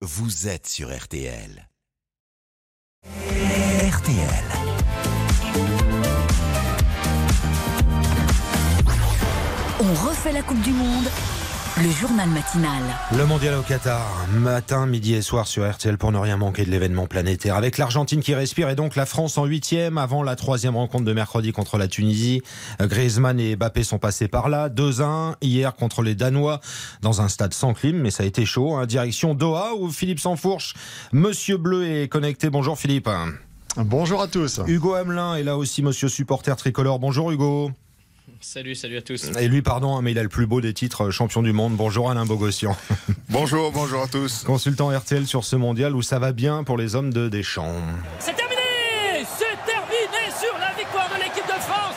vous êtes sur RTL. RTL. On refait la Coupe du Monde le journal matinal. Le mondial au Qatar, matin, midi et soir sur RTL pour ne rien manquer de l'événement planétaire. Avec l'Argentine qui respire et donc la France en huitième avant la troisième rencontre de mercredi contre la Tunisie. Griezmann et Mbappé sont passés par là. 2-1 hier contre les Danois dans un stade sans clim, mais ça a été chaud. Hein. Direction Doha où Philippe Sansfourche, Monsieur Bleu est connecté. Bonjour Philippe. Bonjour à tous. Hugo Hamelin est là aussi, Monsieur Supporter Tricolore. Bonjour Hugo. Salut, salut à tous. Et lui, pardon, hein, mais il a le plus beau des titres euh, champion du monde. Bonjour Alain Bogossian. Bonjour, bonjour à tous. Consultant RTL sur ce mondial où ça va bien pour les hommes de Deschamps. C'est terminé C'est terminé sur la victoire de l'équipe de France.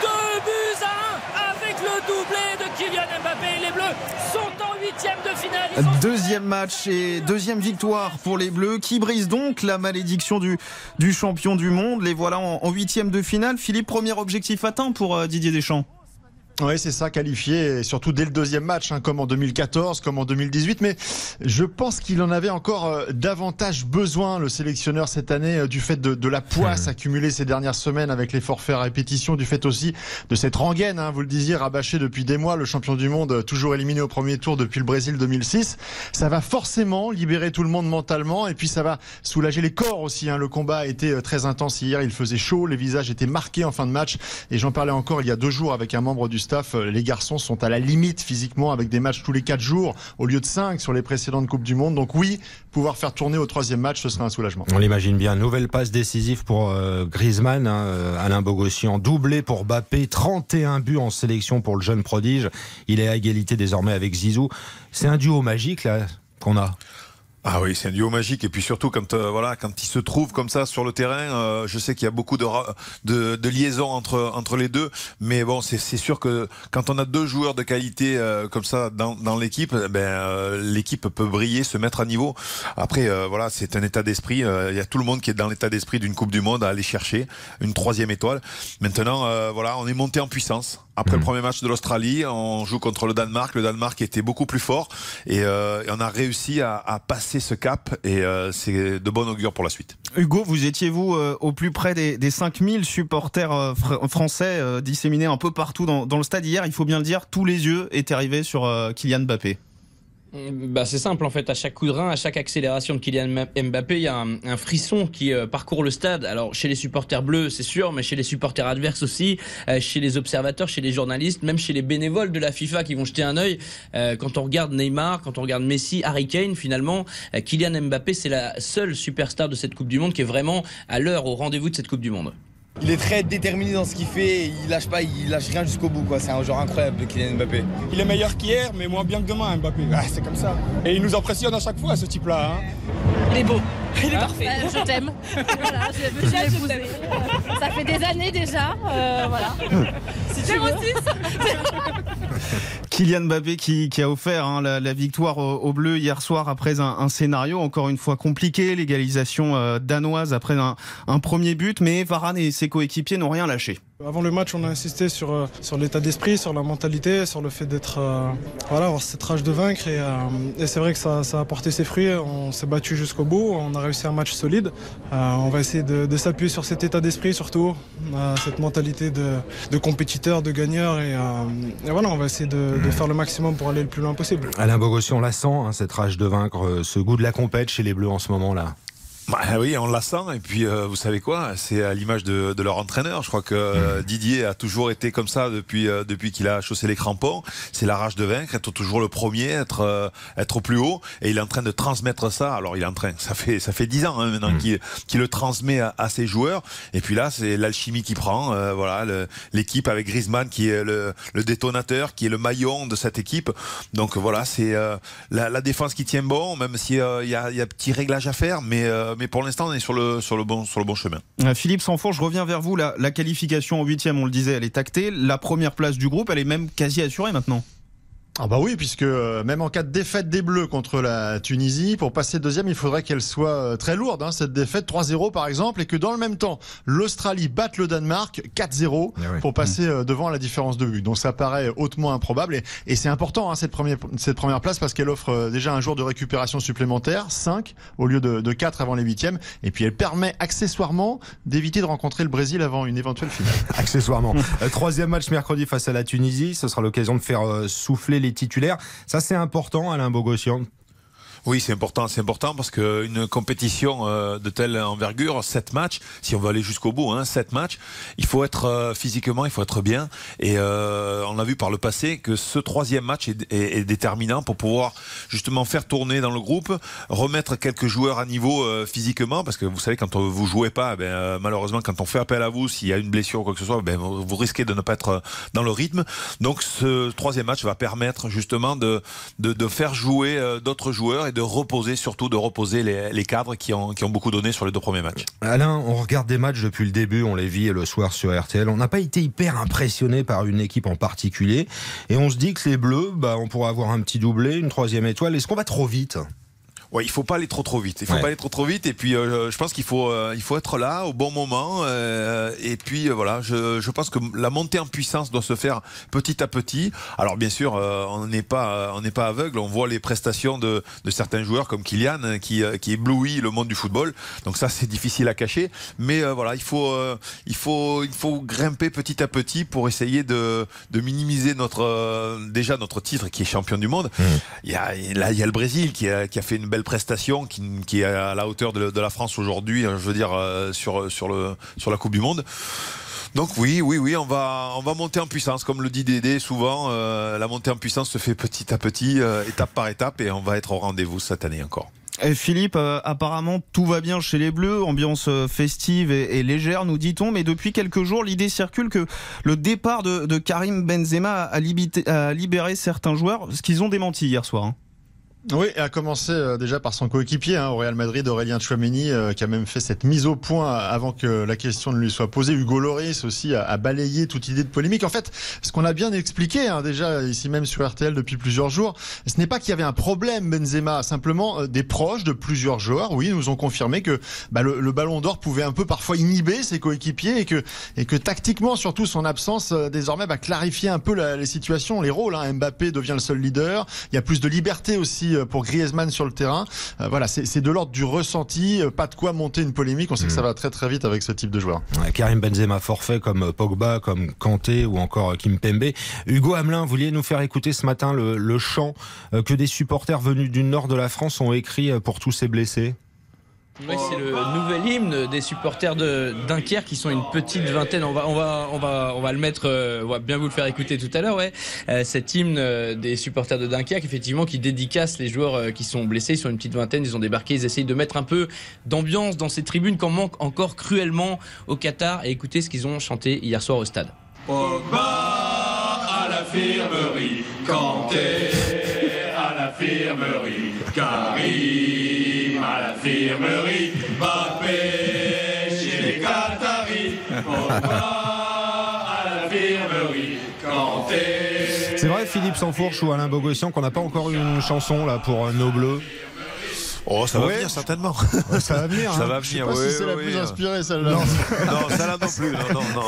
Deux buts à 1 avec le doublé de Kylian Mbappé. Les Bleus sont en huitième de finale. Deuxième match et deuxième victoire pour les Bleus qui brise donc la malédiction du, du champion du monde. Les voilà en huitième de finale. Philippe, premier objectif atteint pour euh, Didier Deschamps. Oui, c'est ça, qualifié, et surtout dès le deuxième match, hein, comme en 2014, comme en 2018. Mais je pense qu'il en avait encore euh, davantage besoin, le sélectionneur, cette année, euh, du fait de, de, la poisse hmm. accumulée ces dernières semaines avec les forfaits à répétition, du fait aussi de cette rengaine, hein, vous le disiez, rabâché depuis des mois, le champion du monde, euh, toujours éliminé au premier tour depuis le Brésil 2006. Ça va forcément libérer tout le monde mentalement, et puis ça va soulager les corps aussi. Hein. Le combat a été très intense hier, il faisait chaud, les visages étaient marqués en fin de match, et j'en parlais encore il y a deux jours avec un membre du staff, euh, les garçons sont à la limite physiquement avec des matchs tous les 4 jours au lieu de 5 sur les précédentes Coupes du Monde. Donc oui, pouvoir faire tourner au troisième match, ce serait un soulagement. On l'imagine bien. Nouvelle passe décisive pour euh, Griezmann, hein, euh, Alain Bogossian, doublé pour Bappé, 31 buts en sélection pour le jeune prodige. Il est à égalité désormais avec Zizou. C'est un duo magique qu'on a. Ah oui, c'est un duo magique et puis surtout quand euh, voilà quand ils se trouvent comme ça sur le terrain, euh, je sais qu'il y a beaucoup de, de, liaisons entre entre les deux, mais bon c'est sûr que quand on a deux joueurs de qualité euh, comme ça dans, dans l'équipe, eh ben l'équipe peut briller, se mettre à niveau. Après voilà c'est un état d'esprit, il y a tout le monde qui est dans l'état d'esprit d'une Coupe du Monde à aller chercher une troisième étoile. Maintenant voilà on est monté en puissance. Après le hmm. premier match de l'Australie, on joue contre le Danemark. Le Danemark était beaucoup plus fort et, et on a réussi à, à passer ce cap et euh, c'est de bon augure pour la suite. Hugo, vous étiez vous euh, au plus près des, des 5000 supporters euh, français disséminés un peu partout dans, dans, le stade hier. Il faut bien le dire, tous les yeux étaient rivés sur Kylian Mbappé. Bah, c'est simple en fait, à chaque coup de rein, à chaque accélération de Kylian Mbappé, il y a un, frisson qui euh, parcourt le stade. Alors chez les supporters bleus, c'est sûr, mais chez les supporters adverses aussi, euh, chez les observateurs, chez les journalistes, même chez les bénévoles de la FIFA qui vont jeter un œil. Euh, quand on regarde Neymar, quand on regarde Messi, Harry Kane, finalement, Kylian Mbappé, c'est la seule superstar de cette Coupe du Monde qui est vraiment à l'heure, au rendez-vous de cette Coupe du Monde. Il est très déterminé dans ce qu'il fait, il lâche pas, il lâche rien jusqu'au bout. C'est un joueur incroyable, Kylian Mbappé. Il est meilleur qu'hier, mais moins bien que demain, Mbappé. c'est comme ça. Et il nous impressionne à chaque fois, ce type-là. Hein. Il est beau. Il est parfait. Euh, je t'aime. voilà, je, je Ça fait des années déjà. Euh, voilà. Si tu aussi. Kylian Mbappé qui, a offert hein, la, victoire au, bleu hier soir après un, un, scénario encore une fois compliqué, l'égalisation euh, danoise après un, un, premier but, mais Varane et ses coéquipiers n'ont rien lâché. Avant le match, on a insisté sur, euh, sur l'état d'esprit, sur la mentalité, sur le fait d'être, euh, voilà, cette rage de vaincre. Et, et c'est vrai que ça, ça, a porté ses fruits. On s'est battu jusqu'au bout. On a réussi un match solide. on va essayer de, de s'appuyer sur cet état d'esprit surtout, cette mentalité de, de compétiteur, de gagneur. Et, voilà, on va essayer de, de faire le maximum pour aller le plus loin possible. Alain Bogossian, on la sent, hein, cette rage de vaincre, euh, ce goût de la compète chez les Bleus en ce moment-là. Bah, oui, on la sent. Et puis, euh, vous savez quoi? C'est à l'image de, de, leur entraîneur. Je crois que euh, mmh. Didier a toujours été comme ça depuis euh, depuis qu'il a chaussé les crampons. C'est la rage de vaincre, être toujours le premier, être être au plus haut. Et il est en train de transmettre ça. Alors, il est en train. Ça fait ça fait dix ans hein, maintenant mmh. qu'il le transmet à, à, ses joueurs. Et puis là, c'est l'alchimie qui prend. voilà, l'équipe avec Griezmann qui est le, le, détonateur, qui est le maillon de cette équipe. Donc voilà, c'est la, la, défense qui tient bon, même s'il y a, il y a petit réglage à faire, mais mais pour l'instant, on est sur le, bon, chemin. Euh, Philippe Sanfour, je reviens vers vous. La, la qualification en huitième, on le disait, elle est tactée. La première place du groupe, elle est même quasi assurée maintenant. Ah bah oui, puisque euh, même en cas de défaite des Bleus contre la Tunisie, pour passer deuxième, il faudrait qu'elle soit euh, très lourde, hein, cette défaite 3-0 par exemple, et que dans le même temps, l'Australie batte le Danemark 4-0 Eh oui. pour passer euh, devant la différence de but. Donc ça paraît hautement improbable, et, et c'est important hein, cette, première, cette première place parce qu'elle offre déjà un jour de récupération supplémentaire, 5 au lieu de, de 4 avant les huitièmes, et puis elle permet accessoirement d'éviter de rencontrer le Brésil avant une éventuelle finale. Accessoirement. Troisième match mercredi face à la Tunisie. Ce sera l'occasion de faire souffler les titulaires. Ça, c'est important, Alain Bogossian. Oui, c'est important, c'est important parce qu'une compétition euh, de telle envergure, 7 matchs, si on veut aller jusqu'au bout, hein, 7 matchs, il faut être euh, physiquement, il faut être bien. Et euh, on a vu par le passé que ce troisième match est, déterminant pour pouvoir justement faire tourner dans le groupe, remettre quelques joueurs à niveau euh, physiquement, parce que vous savez, quand on- vous jouez pas, ben, euh, malheureusement, quand on fait appel à vous, s'il y a une blessure ou quoi que ce soit, ben, vous risquez de ne pas être dans le rythme. Donc ce troisième match va permettre justement de, de, de faire jouer d'autres joueurs de reposer, surtout de reposer les, les cadres qui ont, qui ont beaucoup donné sur les deux premiers matchs. Alain, on regarde des matchs depuis le début, on les vit le soir sur RTL. On n'a pas été hyper impressionné par une équipe en particulier. Et on se dit que les Bleus, bah, on pourra avoir un petit doublé, une troisième étoile. Est-ce qu'on va trop vite? Ouais, il faut pas aller trop trop vite. Il faut Ouais. pas aller trop trop vite. Et puis, euh, je pense qu'il faut euh, il faut être là au bon moment. euh, et puis euh, voilà, je, je pense que la montée en puissance doit se faire petit à petit. Alors bien sûr, euh, on n'est pas euh, on n'est pas aveugle. On voit les prestations de, de certains joueurs comme Kylian qui qui éblouit le monde du football. Donc ça, c'est difficile à cacher. Mais euh, voilà, il faut euh, il faut il faut grimper petit à petit pour essayer de de minimiser notre euh, déjà notre titre qui est champion du monde. Il y a là il y a le Brésil qui a, qui a fait une belle prestation qui, est à la hauteur de, la France aujourd'hui, hein, je veux dire euh, sur sur le sur la Coupe du Monde. Donc oui, oui, oui, on va on va monter en puissance, comme le dit Dédé souvent. euh, la montée en puissance se fait petit à petit, euh, étape par étape, et on va être au rendez-vous cette année encore. Philippe, apparemment tout va bien chez les Bleus, ambiance festive et, légère, nous dit-on, mais depuis quelques jours, l'idée circule que le départ de, Karim Benzema a libéré certains joueurs, ce qu'ils ont démenti hier soir. hein. Oui, et à commencer euh, déjà par son coéquipier hein, au Real Madrid, Aurélien Chouameni, euh, qui a même fait cette mise au point avant que la question ne lui soit posée. Hugo Loris aussi a, a balayé toute idée de polémique. En fait, ce qu'on a bien expliqué hein, déjà ici même sur RTL depuis plusieurs jours, ce n'est pas qu'il y avait un problème Benzema, simplement euh, des proches de plusieurs joueurs, oui, nous ont confirmé que bah, le, le Ballon d'Or pouvait un peu parfois inhiber ses coéquipiers et que et que tactiquement surtout son absence euh, désormais va clarifier un peu la- les situations, les rôles. Hein. Mbappé devient le seul leader. Il y a plus de liberté aussi euh, pour Griezmann sur le terrain. Euh, voilà, c'est de l'ordre du ressenti, euh, pas de quoi monter une polémique. On sait que ça va très très vite avec ce type de joueur. Ouais, Karim Benzema forfait comme Pogba, comme Kanté ou encore Kim Pembe. Hugo Hamelin, vous vouliez nous faire écouter ce matin le, le chant que des supporters venus du nord de la France ont écrit pour tous ces blessés? C'est le nouvel hymne des supporters de Dunkerque qui sont une petite vingtaine. On va, le mettre. euh, on va bien vous le faire écouter tout à l'heure. Ouais, Euh, cet hymne euh, des supporters de Dunkerque, effectivement, qui dédicace les joueurs qui sont blessés. Ils sont une petite vingtaine. Ils ont débarqué. Ils essayent de mettre un peu d'ambiance dans ces tribunes qu'on manque encore cruellement au Qatar. Et écoutez ce qu'ils ont chanté hier soir au stade. L'infirmerie, Karim à l'infirmerie, Mbappé chez les Qataris, à l'infirmerie, Kanté. C'est vrai, Philippe Sansfourche ou Alain Bogossian, qu'on n'a pas encore eu une chanson là pour euh, nos bleus Oh, ça va Ouais. venir certainement. Ça va venir. Ça hein. va Je sais venir. pas oui, si c'est la oui, plus inspirée celle-là. Non. Non, ça là non plus. Non, non, non.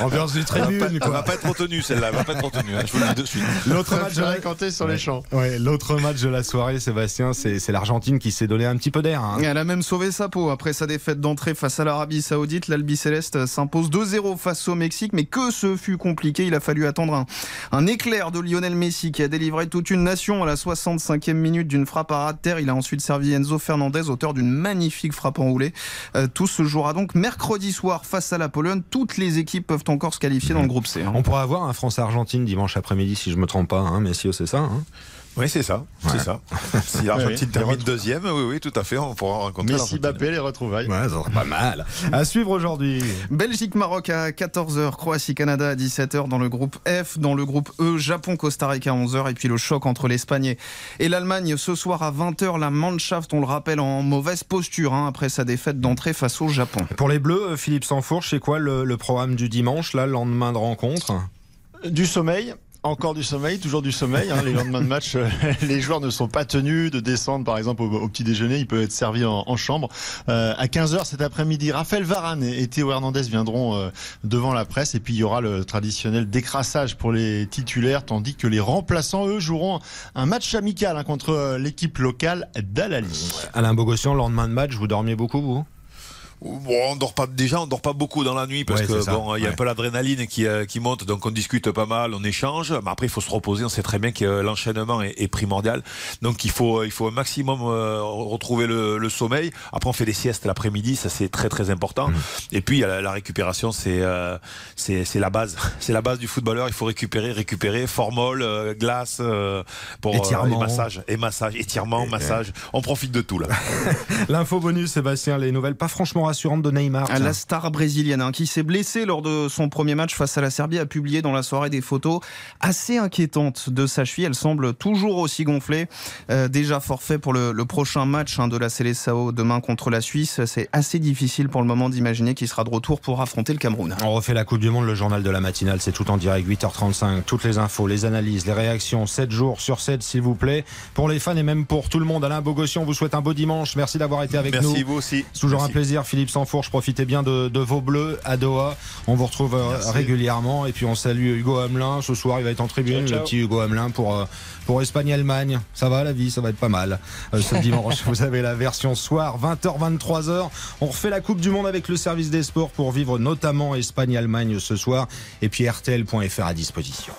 Ambiance du tribune, va elle quoi. va pas être retenue celle-là. Elle va pas être retenue. hein, je vous le dis de suite. L'autre match, sur les champs. ouais, l'autre match de la soirée, Sébastien, c'est c'est l'Argentine qui s'est donné un petit peu d'air. hein. Elle a même sauvé sa peau après sa défaite d'entrée face à l'Arabie Saoudite. L'Albi Céleste s'impose 2-0 face au Mexique, mais que ce fut compliqué. Il a fallu attendre un, un éclair de Lionel Messi qui a délivré toute une nation à la 65e minute d'une frappe à ras de terre. Il a ensuite servi Enzo Fernandez, auteur d'une magnifique frappe enroulée. Euh, tout se jouera donc mercredi soir face à la Pologne. Toutes les équipes peuvent encore se qualifier dans le groupe C. hein. On pourra avoir un France-Argentine dimanche après-midi, si je me trompe pas, hein, messieurs, c'est ça hein? Oui, c'est ça. Ouais. C'est ça. Si l'Argentine Oui, termine deuxième, oui, oui, tout à fait. On pourra rencontrer Messi. Mbappé, les retrouvailles. Ouais, ça sera pas mal. À suivre aujourd'hui. Belgique-Maroc à 14h, Croatie-Canada à 17h dans le groupe F, dans le groupe E, Japon-Costa Rica à 11h et puis le choc entre l'Espagne et- l'Allemagne ce soir à 20h, la Mannschaft, on le rappelle, en mauvaise posture hein, après sa défaite d'entrée face au Japon. Pour les Bleus, Philippe Sansfourche, c'est quoi le, le programme du dimanche, là, le lendemain de rencontre? Du sommeil. Encore du sommeil, toujours du sommeil. Hein. Les lendemains de match, euh, les joueurs ne sont pas tenus de descendre, par exemple, au, petit déjeuner. Ils peuvent être servis en, chambre. Euh, à 15h cet après-midi, Raphaël Varane et Théo Hernandez viendront euh, devant la presse. Et puis, il y aura le traditionnel décrassage pour les titulaires, tandis que les remplaçants, eux, joueront un match amical hein, contre l'équipe locale d'Alali. Alain Bogossian, lendemain de match, vous dormiez beaucoup, vous? Bon, on dort pas déjà, on dort pas beaucoup dans la nuit parce que bon, il y a un peu l'adrénaline qui, euh, qui monte, donc on discute pas mal, on échange. Mais après, il faut se reposer. On sait très bien que l'enchaînement est, primordial, donc il faut il faut un maximum euh, retrouver le, sommeil. Après, on fait des siestes l'après-midi, ça c'est très très important. Mmh. Et puis la, récupération, c'est euh, c'est la base, c'est la base du footballeur. Il faut récupérer, récupérer, formol, glace pour et massage, et massage, étirement, massage. On profite de tout là. L'info bonus, Sébastien, les nouvelles pas franchement rassurante de Neymar. La star brésilienne hein, qui s'est blessée lors de son premier match face à la Serbie a publié dans la soirée des photos assez inquiétantes de sa cheville. Elle semble toujours aussi gonflée. Euh, déjà forfait pour le, prochain match hein, de la Seleção demain contre la Suisse. C'est assez difficile pour le moment d'imaginer qu'il sera de retour pour affronter le Cameroun. On refait la Coupe du Monde, le journal de la matinale. C'est tout en direct, 8h35. Toutes les infos, les analyses, les réactions, 7 jours sur 7, s'il vous plaît. Pour les fans et même pour tout le monde. Alain Bogossian, vous souhaite un beau dimanche. Merci d'avoir été avec nous. Merci vous aussi. C'est toujours un plaisir. Philippe Sansfourche, profitez bien de, vos bleus à Doha. On vous retrouve euh, régulièrement. Et puis on salue Hugo Hamelin. Ce soir, il va être en tribune, le petit Hugo Hamelin pour, euh, pour Espagne-Allemagne. Ça va la vie, ça va être pas mal. Euh, ce dimanche, vous avez la version soir, 20h, 23h. On refait la Coupe du Monde avec le service des sports pour vivre notamment Espagne-Allemagne ce soir. Et puis RTL.fr à disposition.